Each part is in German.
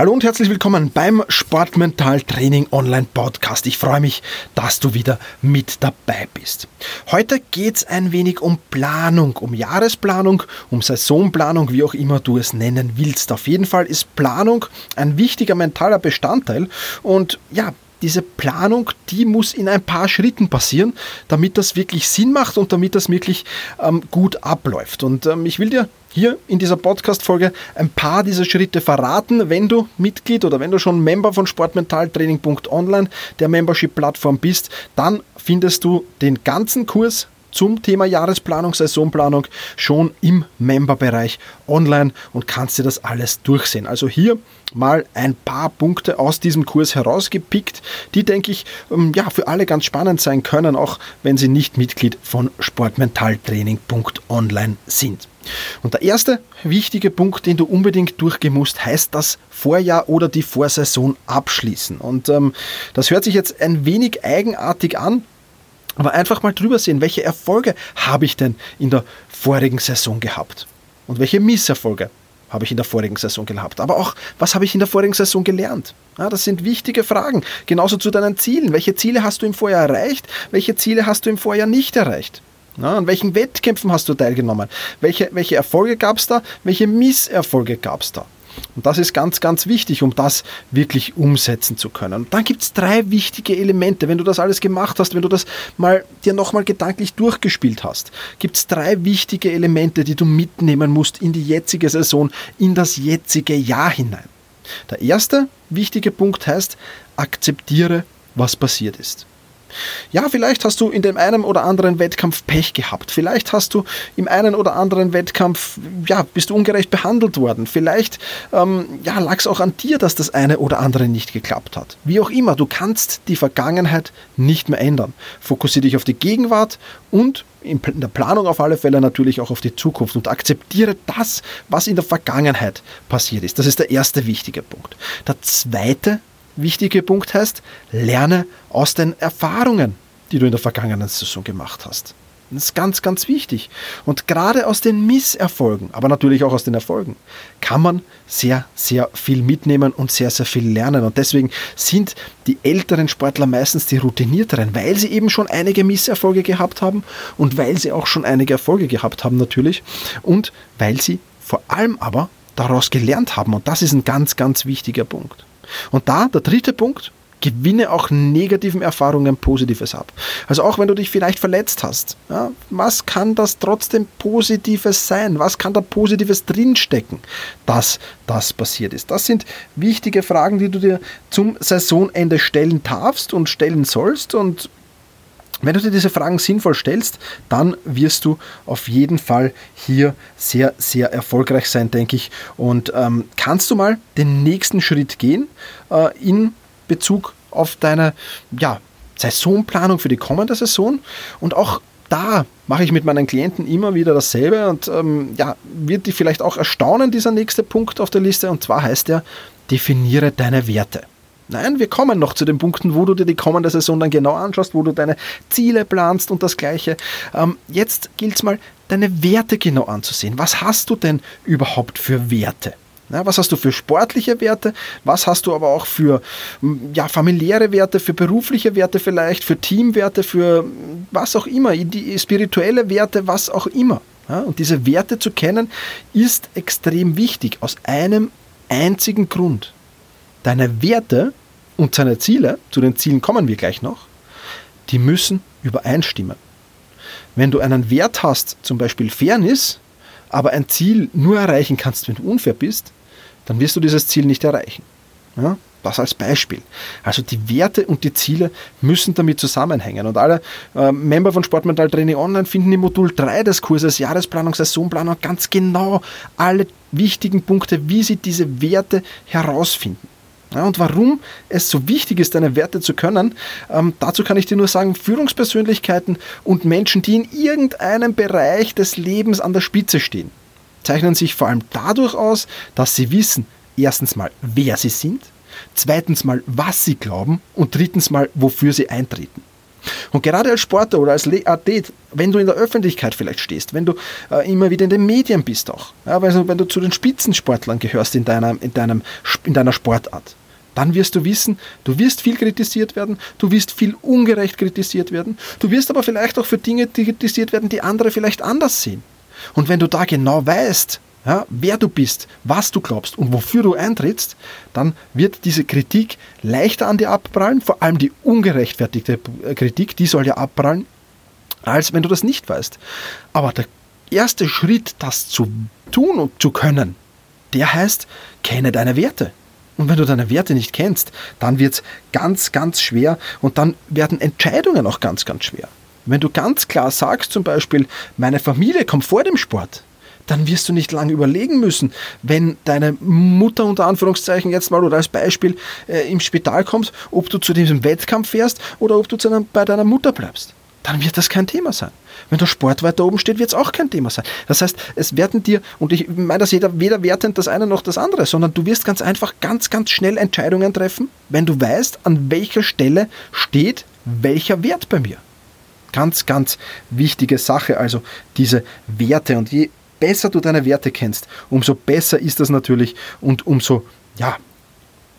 Hallo und herzlich willkommen beim Sportmental Training Online Podcast. Ich freue mich, dass du wieder mit dabei bist. Heute geht es ein wenig um Planung, um Jahresplanung, um Saisonplanung, wie auch immer du es nennen willst. Auf jeden Fall ist Planung ein wichtiger mentaler Bestandteil und ja, diese Planung, die muss in ein paar Schritten passieren, damit das wirklich Sinn macht und damit das wirklich ähm, gut abläuft. Und ähm, ich will dir hier in dieser Podcast-Folge ein paar dieser Schritte verraten. Wenn du Mitglied oder wenn du schon Member von Sportmentaltraining.online, der Membership-Plattform bist, dann findest du den ganzen Kurs zum Thema Jahresplanung, Saisonplanung schon im Member-Bereich online und kannst dir das alles durchsehen. Also hier mal ein paar Punkte aus diesem Kurs herausgepickt, die, denke ich, ähm, ja, für alle ganz spannend sein können, auch wenn sie nicht Mitglied von sportmentaltraining.online sind. Und der erste wichtige Punkt, den du unbedingt durchgehen musst, heißt das Vorjahr oder die Vorsaison abschließen. Und ähm, das hört sich jetzt ein wenig eigenartig an, aber einfach mal drüber sehen, welche Erfolge habe ich denn in der vorigen Saison gehabt und welche Misserfolge habe ich in der vorigen Saison gehabt. Aber auch, was habe ich in der vorigen Saison gelernt? Ja, das sind wichtige Fragen. Genauso zu deinen Zielen. Welche Ziele hast du im Vorjahr erreicht? Welche Ziele hast du im Vorjahr nicht erreicht? Ja, an welchen Wettkämpfen hast du teilgenommen? Welche, welche Erfolge gab es da? Welche Misserfolge gab es da? Und das ist ganz, ganz wichtig, um das wirklich umsetzen zu können. Und dann gibt es drei wichtige Elemente. Wenn du das alles gemacht hast, wenn du das mal dir nochmal gedanklich durchgespielt hast, gibt es drei wichtige Elemente, die du mitnehmen musst in die jetzige Saison, in das jetzige Jahr hinein. Der erste wichtige Punkt heißt, akzeptiere, was passiert ist. Ja, vielleicht hast du in dem einen oder anderen Wettkampf Pech gehabt. Vielleicht hast du im einen oder anderen Wettkampf, ja, bist du ungerecht behandelt worden. Vielleicht, ähm, ja, lag es auch an dir, dass das eine oder andere nicht geklappt hat. Wie auch immer, du kannst die Vergangenheit nicht mehr ändern. Fokussiere dich auf die Gegenwart und in der Planung auf alle Fälle natürlich auch auf die Zukunft und akzeptiere das, was in der Vergangenheit passiert ist. Das ist der erste wichtige Punkt. Der zweite wichtige Punkt heißt, lerne aus den Erfahrungen, die du in der vergangenen Saison gemacht hast. Das ist ganz, ganz wichtig. Und gerade aus den Misserfolgen, aber natürlich auch aus den Erfolgen, kann man sehr, sehr viel mitnehmen und sehr, sehr viel lernen. Und deswegen sind die älteren Sportler meistens die routinierteren, weil sie eben schon einige Misserfolge gehabt haben und weil sie auch schon einige Erfolge gehabt haben natürlich und weil sie vor allem aber daraus gelernt haben. Und das ist ein ganz, ganz wichtiger Punkt. Und da, der dritte Punkt, gewinne auch negativen Erfahrungen Positives ab. Also auch wenn du dich vielleicht verletzt hast, ja, was kann das trotzdem Positives sein? Was kann da Positives drinstecken, dass das passiert ist? Das sind wichtige Fragen, die du dir zum Saisonende stellen darfst und stellen sollst und wenn du dir diese Fragen sinnvoll stellst, dann wirst du auf jeden Fall hier sehr, sehr erfolgreich sein, denke ich. Und ähm, kannst du mal den nächsten Schritt gehen äh, in Bezug auf deine ja, Saisonplanung für die kommende Saison und auch da mache ich mit meinen Klienten immer wieder dasselbe und ähm, ja, wird dich vielleicht auch erstaunen, dieser nächste Punkt auf der Liste. Und zwar heißt er, definiere deine Werte. Nein, wir kommen noch zu den Punkten, wo du dir die kommende Saison dann genau anschaust, wo du deine Ziele planst und das Gleiche. Ähm, jetzt gilt es mal, deine Werte genau anzusehen. Was hast du denn überhaupt für Werte? Ja, was hast du für sportliche Werte? Was hast du aber auch für ja, familiäre Werte, für berufliche Werte vielleicht, für Teamwerte, für was auch immer, die spirituelle Werte, was auch immer. Ja, und diese Werte zu kennen, ist extrem wichtig, aus einem einzigen Grund. Deine Werte und seine Ziele, zu den Zielen kommen wir gleich noch, die müssen übereinstimmen. Wenn du einen Wert hast, zum Beispiel Fairness, aber ein Ziel nur erreichen kannst, wenn du unfair bist, dann wirst du dieses Ziel nicht erreichen. Ja, das als Beispiel. Also die Werte und die Ziele müssen damit zusammenhängen. Und alle äh, Member von Sportmental Training Online finden im Modul 3 des Kurses Jahresplanung, Saisonplanung ganz genau alle wichtigen Punkte, wie sie diese Werte herausfinden. Ja, und warum es so wichtig ist, deine Werte zu können, ähm, dazu kann ich dir nur sagen, Führungspersönlichkeiten und Menschen, die in irgendeinem Bereich des Lebens an der Spitze stehen, zeichnen sich vor allem dadurch aus, dass sie wissen, erstens mal, wer sie sind, zweitens mal, was sie glauben und drittens mal, wofür sie eintreten. Und gerade als Sportler oder als Athlet, wenn du in der Öffentlichkeit vielleicht stehst, wenn du äh, immer wieder in den Medien bist auch, ja, also wenn du zu den Spitzensportlern gehörst in, deiner, in, deinem, in deiner Sportart, dann wirst du wissen, du wirst viel kritisiert werden, du wirst viel ungerecht kritisiert werden, du wirst aber vielleicht auch für Dinge kritisiert werden, die andere vielleicht anders sehen. Und wenn du da genau weißt, ja, wer du bist, was du glaubst und wofür du eintrittst, dann wird diese Kritik leichter an dir abprallen, vor allem die ungerechtfertigte Kritik, die soll ja abprallen, als wenn du das nicht weißt. Aber der erste Schritt, das zu tun und zu können, der heißt, kenne deine Werte. Und wenn du deine Werte nicht kennst, dann wird es ganz, ganz schwer und dann werden Entscheidungen auch ganz, ganz schwer. Wenn du ganz klar sagst, zum Beispiel, meine Familie kommt vor dem Sport, dann wirst du nicht lange überlegen müssen, wenn deine Mutter unter Anführungszeichen jetzt mal oder als Beispiel äh, im Spital kommst, ob du zu diesem Wettkampf fährst oder ob du einem, bei deiner Mutter bleibst. Dann wird das kein Thema sein. Wenn der Sport weiter oben steht, wird es auch kein Thema sein. Das heißt, es werden dir, und ich meine das jeder, weder wertend das eine noch das andere, sondern du wirst ganz einfach ganz, ganz schnell Entscheidungen treffen, wenn du weißt, an welcher Stelle steht welcher Wert bei mir. Ganz, ganz wichtige Sache, also diese Werte. Und je besser du deine Werte kennst, umso besser ist das natürlich und umso ja,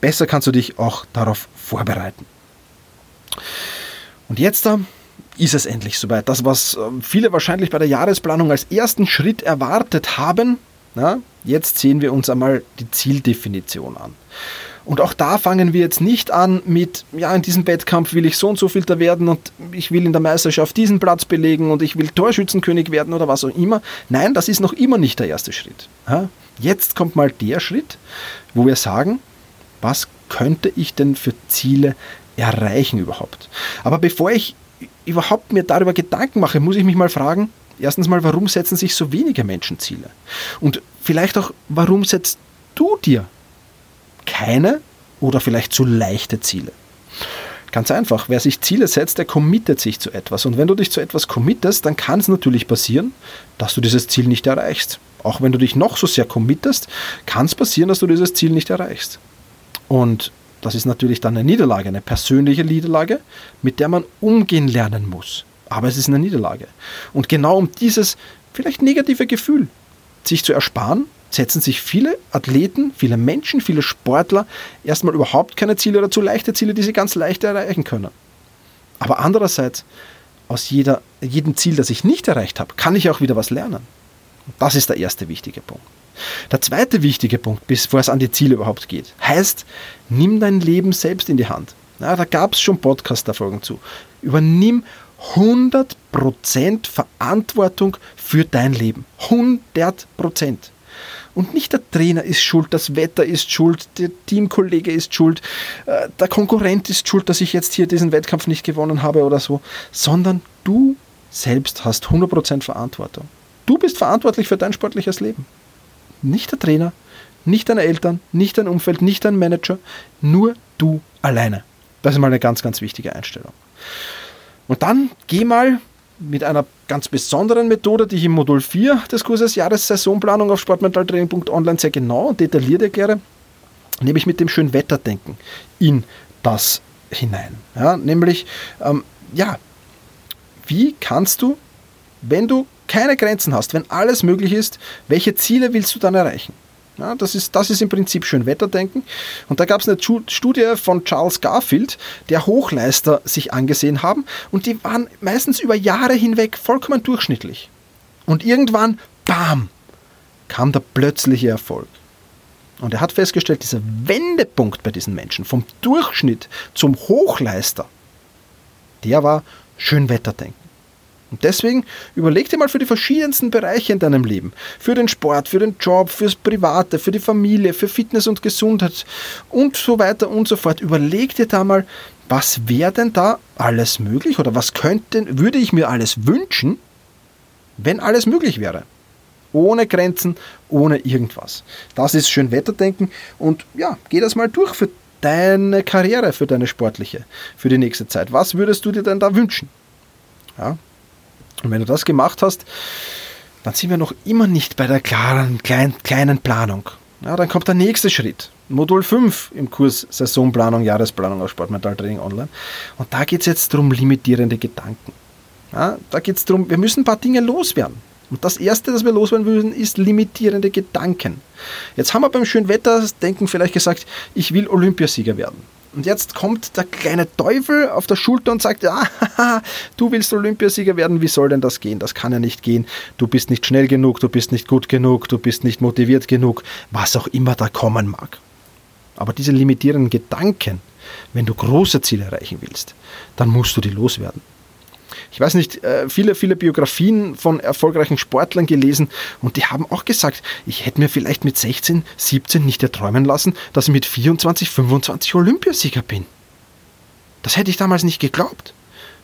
besser kannst du dich auch darauf vorbereiten. Und jetzt da ist es endlich soweit. Das, was ähm, viele wahrscheinlich bei der Jahresplanung als ersten Schritt erwartet haben, na, jetzt sehen wir uns einmal die Zieldefinition an. Und auch da fangen wir jetzt nicht an mit, ja, in diesem Wettkampf will ich so und so viel da werden und ich will in der Meisterschaft diesen Platz belegen und ich will Torschützenkönig werden oder was auch immer. Nein, das ist noch immer nicht der erste Schritt. Jetzt kommt mal der Schritt, wo wir sagen, was könnte ich denn für Ziele erreichen überhaupt? Aber bevor ich überhaupt mir darüber Gedanken mache, muss ich mich mal fragen, erstens mal, warum setzen sich so wenige Menschen Ziele? Und vielleicht auch, warum setzt du dir keine oder vielleicht zu leichte Ziele. Ganz einfach, wer sich Ziele setzt, der committet sich zu etwas. Und wenn du dich zu etwas committest, dann kann es natürlich passieren, dass du dieses Ziel nicht erreichst. Auch wenn du dich noch so sehr committest, kann es passieren, dass du dieses Ziel nicht erreichst. Und das ist natürlich dann eine Niederlage, eine persönliche Niederlage, mit der man umgehen lernen muss. Aber es ist eine Niederlage. Und genau um dieses vielleicht negative Gefühl sich zu ersparen, setzen sich viele Athleten, viele Menschen, viele Sportler erstmal überhaupt keine Ziele oder zu leichte Ziele, die sie ganz leicht erreichen können. Aber andererseits, aus jeder, jedem Ziel, das ich nicht erreicht habe, kann ich auch wieder was lernen. Das ist der erste wichtige Punkt. Der zweite wichtige Punkt, bevor es an die Ziele überhaupt geht, heißt, nimm dein Leben selbst in die Hand. Ja, da gab es schon Podcast-Erfolgen zu. Übernimm 100% Verantwortung für dein Leben. 100%. Und nicht der Trainer ist schuld, das Wetter ist schuld, der Teamkollege ist schuld, äh, der Konkurrent ist schuld, dass ich jetzt hier diesen Wettkampf nicht gewonnen habe oder so, sondern du selbst hast 100% Verantwortung. Du bist verantwortlich für dein sportliches Leben. Nicht der Trainer, nicht deine Eltern, nicht dein Umfeld, nicht dein Manager, nur du alleine. Das ist mal eine ganz, ganz wichtige Einstellung. Und dann geh mal mit einer ganz besonderen Methode, die ich im Modul 4 des Kurses Jahressaisonplanung auf sportmentaltraining.online sehr genau und detailliert erkläre, nämlich mit dem schönen Wetterdenken in das hinein. Ja, nämlich, ähm, ja, wie kannst du, wenn du keine Grenzen hast, wenn alles möglich ist, welche Ziele willst du dann erreichen? Ja, das, ist, das ist im Prinzip schön Wetterdenken. Und da gab es eine Studie von Charles Garfield, der Hochleister sich angesehen haben und die waren meistens über Jahre hinweg vollkommen durchschnittlich. Und irgendwann, bam, kam der plötzliche Erfolg. Und er hat festgestellt, dieser Wendepunkt bei diesen Menschen vom Durchschnitt zum Hochleister, der war schön Wetterdenken. Und deswegen überleg dir mal für die verschiedensten Bereiche in deinem Leben, für den Sport, für den Job, fürs Private, für die Familie, für Fitness und Gesundheit und so weiter und so fort. Überleg dir da mal, was wäre denn da alles möglich oder was könnte, würde ich mir alles wünschen, wenn alles möglich wäre. Ohne Grenzen, ohne irgendwas. Das ist schön Wetterdenken und ja, geh das mal durch für deine Karriere für deine sportliche, für die nächste Zeit? Was würdest du dir denn da wünschen? Ja. Und wenn du das gemacht hast, dann sind wir noch immer nicht bei der klaren, klein, kleinen Planung. Ja, dann kommt der nächste Schritt. Modul 5 im Kurs Saisonplanung, Jahresplanung auf Sportmentaltraining online. Und da geht es jetzt darum, limitierende Gedanken. Ja, da geht es darum, wir müssen ein paar Dinge loswerden. Und das Erste, das wir loswerden müssen, ist limitierende Gedanken. Jetzt haben wir beim schönen Wetter denken vielleicht gesagt, ich will Olympiasieger werden. Und jetzt kommt der kleine Teufel auf der Schulter und sagt, ja, du willst Olympiasieger werden, wie soll denn das gehen? Das kann ja nicht gehen. Du bist nicht schnell genug, du bist nicht gut genug, du bist nicht motiviert genug, was auch immer da kommen mag. Aber diese limitierenden Gedanken, wenn du große Ziele erreichen willst, dann musst du die loswerden ich weiß nicht, äh, viele, viele Biografien von erfolgreichen Sportlern gelesen und die haben auch gesagt, ich hätte mir vielleicht mit 16, 17 nicht erträumen lassen, dass ich mit 24, 25 Olympiasieger bin. Das hätte ich damals nicht geglaubt.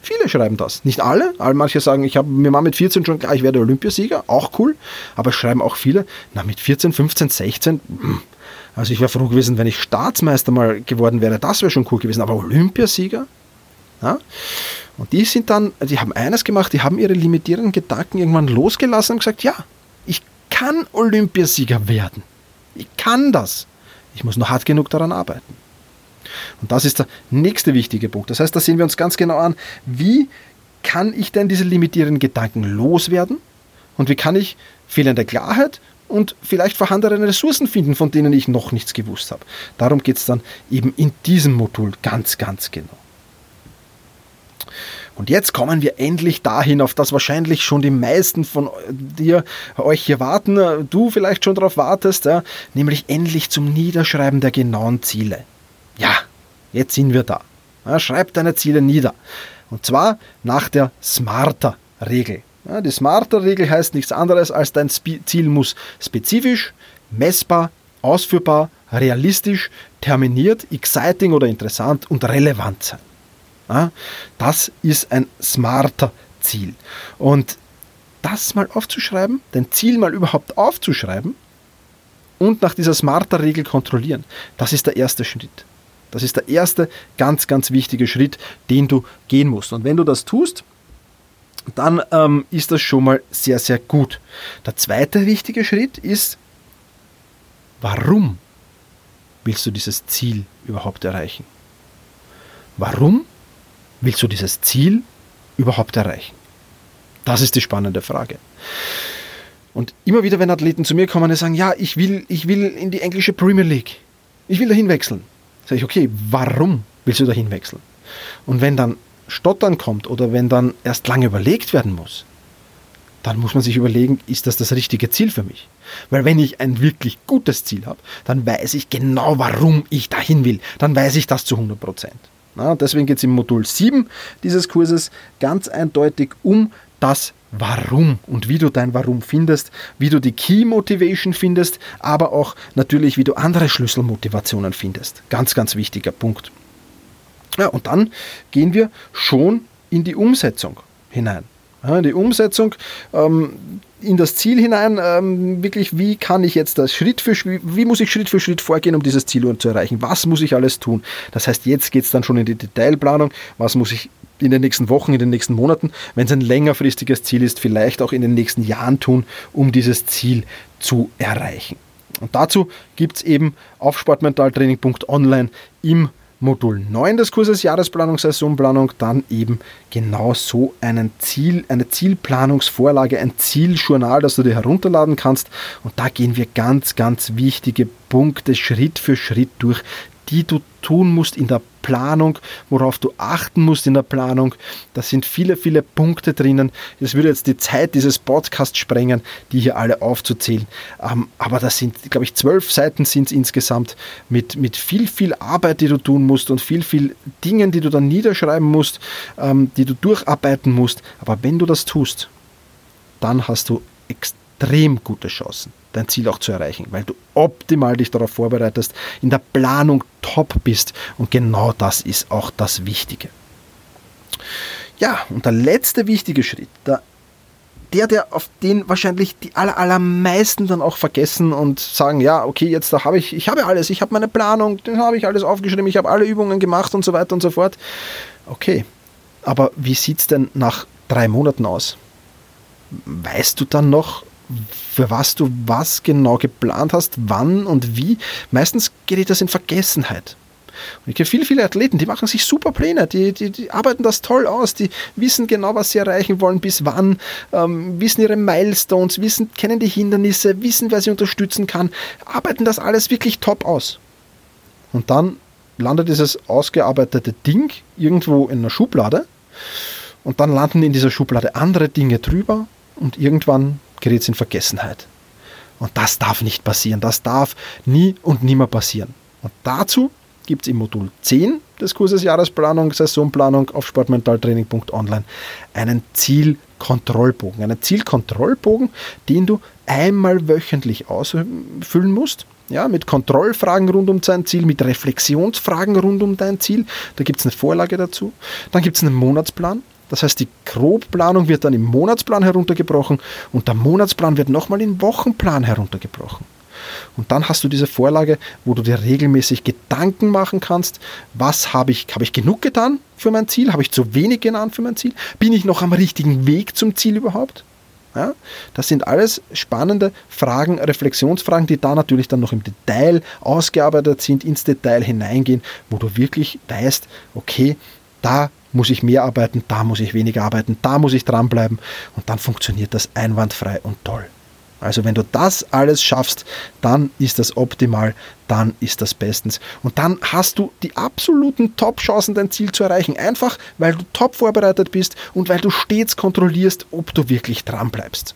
Viele schreiben das. Nicht alle. Manche sagen, ich habe mir mal mit 14 schon klar, ich werde Olympiasieger. Auch cool. Aber schreiben auch viele, na mit 14, 15, 16, also ich wäre froh gewesen, wenn ich Staatsmeister mal geworden wäre. Das wäre schon cool gewesen. Aber Olympiasieger? Ja? Und die sind dann, die haben eines gemacht, die haben ihre limitierenden Gedanken irgendwann losgelassen und gesagt, ja, ich kann Olympiasieger werden. Ich kann das. Ich muss nur hart genug daran arbeiten. Und das ist der nächste wichtige Punkt. Das heißt, da sehen wir uns ganz genau an, wie kann ich denn diese limitierenden Gedanken loswerden und wie kann ich fehlende Klarheit und vielleicht vorhandene Ressourcen finden, von denen ich noch nichts gewusst habe. Darum geht es dann eben in diesem Modul ganz, ganz genau. Und jetzt kommen wir endlich dahin, auf das wahrscheinlich schon die meisten von dir, euch hier warten, du vielleicht schon darauf wartest, ja, nämlich endlich zum Niederschreiben der genauen Ziele. Ja, jetzt sind wir da. Ja, schreib deine Ziele nieder. Und zwar nach der Smarter-Regel. Ja, die Smarter-Regel heißt nichts anderes, als dein Ziel muss spezifisch, messbar, ausführbar, realistisch, terminiert, exciting oder interessant und relevant sein. Das ist ein smarter Ziel. Und das mal aufzuschreiben, dein Ziel mal überhaupt aufzuschreiben und nach dieser smarter Regel kontrollieren, das ist der erste Schritt. Das ist der erste ganz, ganz wichtige Schritt, den du gehen musst. Und wenn du das tust, dann ähm, ist das schon mal sehr, sehr gut. Der zweite wichtige Schritt ist, warum willst du dieses Ziel überhaupt erreichen? Warum willst du dieses Ziel überhaupt erreichen? Das ist die spannende Frage. Und immer wieder, wenn Athleten zu mir kommen und sagen, ja, ich will, ich will in die englische Premier League, ich will dahin wechseln, sage ich, okay, warum willst du dahin wechseln? Und wenn dann Stottern kommt oder wenn dann erst lange überlegt werden muss, dann muss man sich überlegen, ist das das richtige Ziel für mich? Weil wenn ich ein wirklich gutes Ziel habe, dann weiß ich genau, warum ich dahin will. Dann weiß ich das zu 100 Prozent. Na, deswegen geht es im Modul 7 dieses Kurses ganz eindeutig um das Warum und wie du dein Warum findest, wie du die Key Motivation findest, aber auch natürlich, wie du andere Schlüsselmotivationen findest. Ganz, ganz wichtiger Punkt. Ja, und dann gehen wir schon in die Umsetzung hinein. Die Umsetzung ähm, in das Ziel hinein, ähm, wirklich, wie kann ich jetzt das Schritt für wie muss ich Schritt für Schritt vorgehen, um dieses Ziel zu erreichen? Was muss ich alles tun? Das heißt, jetzt geht es dann schon in die Detailplanung. Was muss ich in den nächsten Wochen, in den nächsten Monaten, wenn es ein längerfristiges Ziel ist, vielleicht auch in den nächsten Jahren tun, um dieses Ziel zu erreichen? Und dazu gibt es eben auf sportmentaltraining.online im Modul 9 des Kurses Jahresplanung, Saisonplanung dann eben genau so einen Ziel, eine Zielplanungsvorlage, ein Zieljournal, das du dir herunterladen kannst. Und da gehen wir ganz, ganz wichtige Punkte Schritt für Schritt durch, die du tun musst in der Planung, worauf du achten musst in der Planung. Da sind viele, viele Punkte drinnen. Es würde jetzt die Zeit dieses Podcasts sprengen, die hier alle aufzuzählen. Ähm, aber das sind, glaube ich, zwölf Seiten sind es insgesamt mit, mit viel, viel Arbeit, die du tun musst und viel, viel Dingen, die du dann niederschreiben musst, ähm, die du durcharbeiten musst. Aber wenn du das tust, dann hast du extrem gute Chancen dein Ziel auch zu erreichen, weil du optimal dich darauf vorbereitest, in der Planung top bist und genau das ist auch das Wichtige. Ja, und der letzte wichtige Schritt, der der, der auf den wahrscheinlich die aller, allermeisten dann auch vergessen und sagen, ja, okay, jetzt da habe ich, ich habe alles, ich habe meine Planung, den habe ich alles aufgeschrieben, ich habe alle Übungen gemacht und so weiter und so fort. Okay, aber wie sieht es denn nach drei Monaten aus? Weißt du dann noch, für was du was genau geplant hast, wann und wie? Meistens gerät das in Vergessenheit. Und ich kenne viele, viele Athleten, die machen sich super Pläne, die, die, die arbeiten das toll aus, die wissen genau, was sie erreichen wollen, bis wann, ähm, wissen ihre Milestones, wissen, kennen die Hindernisse, wissen, wer sie unterstützen kann, arbeiten das alles wirklich top aus. Und dann landet dieses ausgearbeitete Ding irgendwo in einer Schublade und dann landen in dieser Schublade andere Dinge drüber und irgendwann gerät in Vergessenheit. Und das darf nicht passieren, das darf nie und nimmer passieren. Und dazu gibt es im Modul 10 des Kurses Jahresplanung, Saisonplanung auf sportmentaltraining.online einen Zielkontrollbogen. Einen Zielkontrollbogen, den du einmal wöchentlich ausfüllen musst. Ja, mit Kontrollfragen rund um dein Ziel, mit Reflexionsfragen rund um dein Ziel. Da gibt es eine Vorlage dazu. Dann gibt es einen Monatsplan. Das heißt, die Grobplanung wird dann im Monatsplan heruntergebrochen und der Monatsplan wird nochmal in Wochenplan heruntergebrochen. Und dann hast du diese Vorlage, wo du dir regelmäßig Gedanken machen kannst, was habe ich, habe ich genug getan für mein Ziel? Habe ich zu wenig getan für mein Ziel? Bin ich noch am richtigen Weg zum Ziel überhaupt? Ja, das sind alles spannende Fragen, Reflexionsfragen, die da natürlich dann noch im Detail ausgearbeitet sind, ins Detail hineingehen, wo du wirklich weißt, okay, da muss ich mehr arbeiten, da muss ich weniger arbeiten, da muss ich dranbleiben und dann funktioniert das einwandfrei und toll. Also wenn du das alles schaffst, dann ist das optimal, dann ist das bestens. Und dann hast du die absoluten Top-Chancen, dein Ziel zu erreichen. Einfach, weil du top vorbereitet bist und weil du stets kontrollierst, ob du wirklich dran bleibst.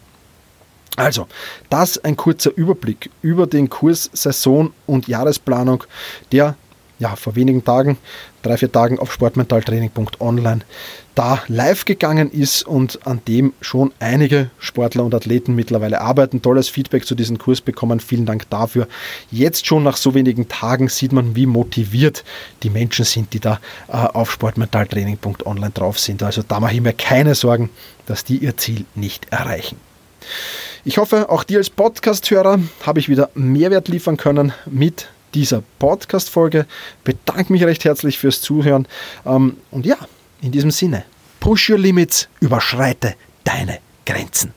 Also, das ein kurzer Überblick über den Kurs Saison- und Jahresplanung, der ja, vor wenigen Tagen, drei, vier Tagen auf sportmentaltraining.online da live gegangen ist und an dem schon einige Sportler und Athleten mittlerweile arbeiten. Tolles Feedback zu diesem Kurs bekommen. Vielen Dank dafür. Jetzt schon nach so wenigen Tagen sieht man, wie motiviert die Menschen sind, die da äh, auf sportmentaltraining.online drauf sind. Also da mache ich mir keine Sorgen, dass die ihr Ziel nicht erreichen. Ich hoffe, auch dir als Podcast-Hörer habe ich wieder Mehrwert liefern können mit dieser Podcast-Folge. Bedanke mich recht herzlich fürs Zuhören. Ähm, und ja, in diesem Sinne, push your limits, überschreite deine Grenzen.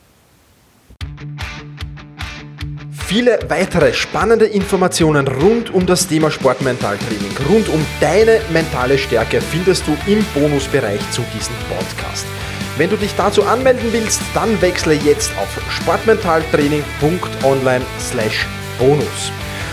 Viele weitere spannende Informationen rund um das Thema Sportmentaltraining, rund um deine mentale Stärke findest du im Bonusbereich zu diesem Podcast. Wenn du dich dazu anmelden willst, dann wechsle jetzt auf sportmentaltraining.online/bonus.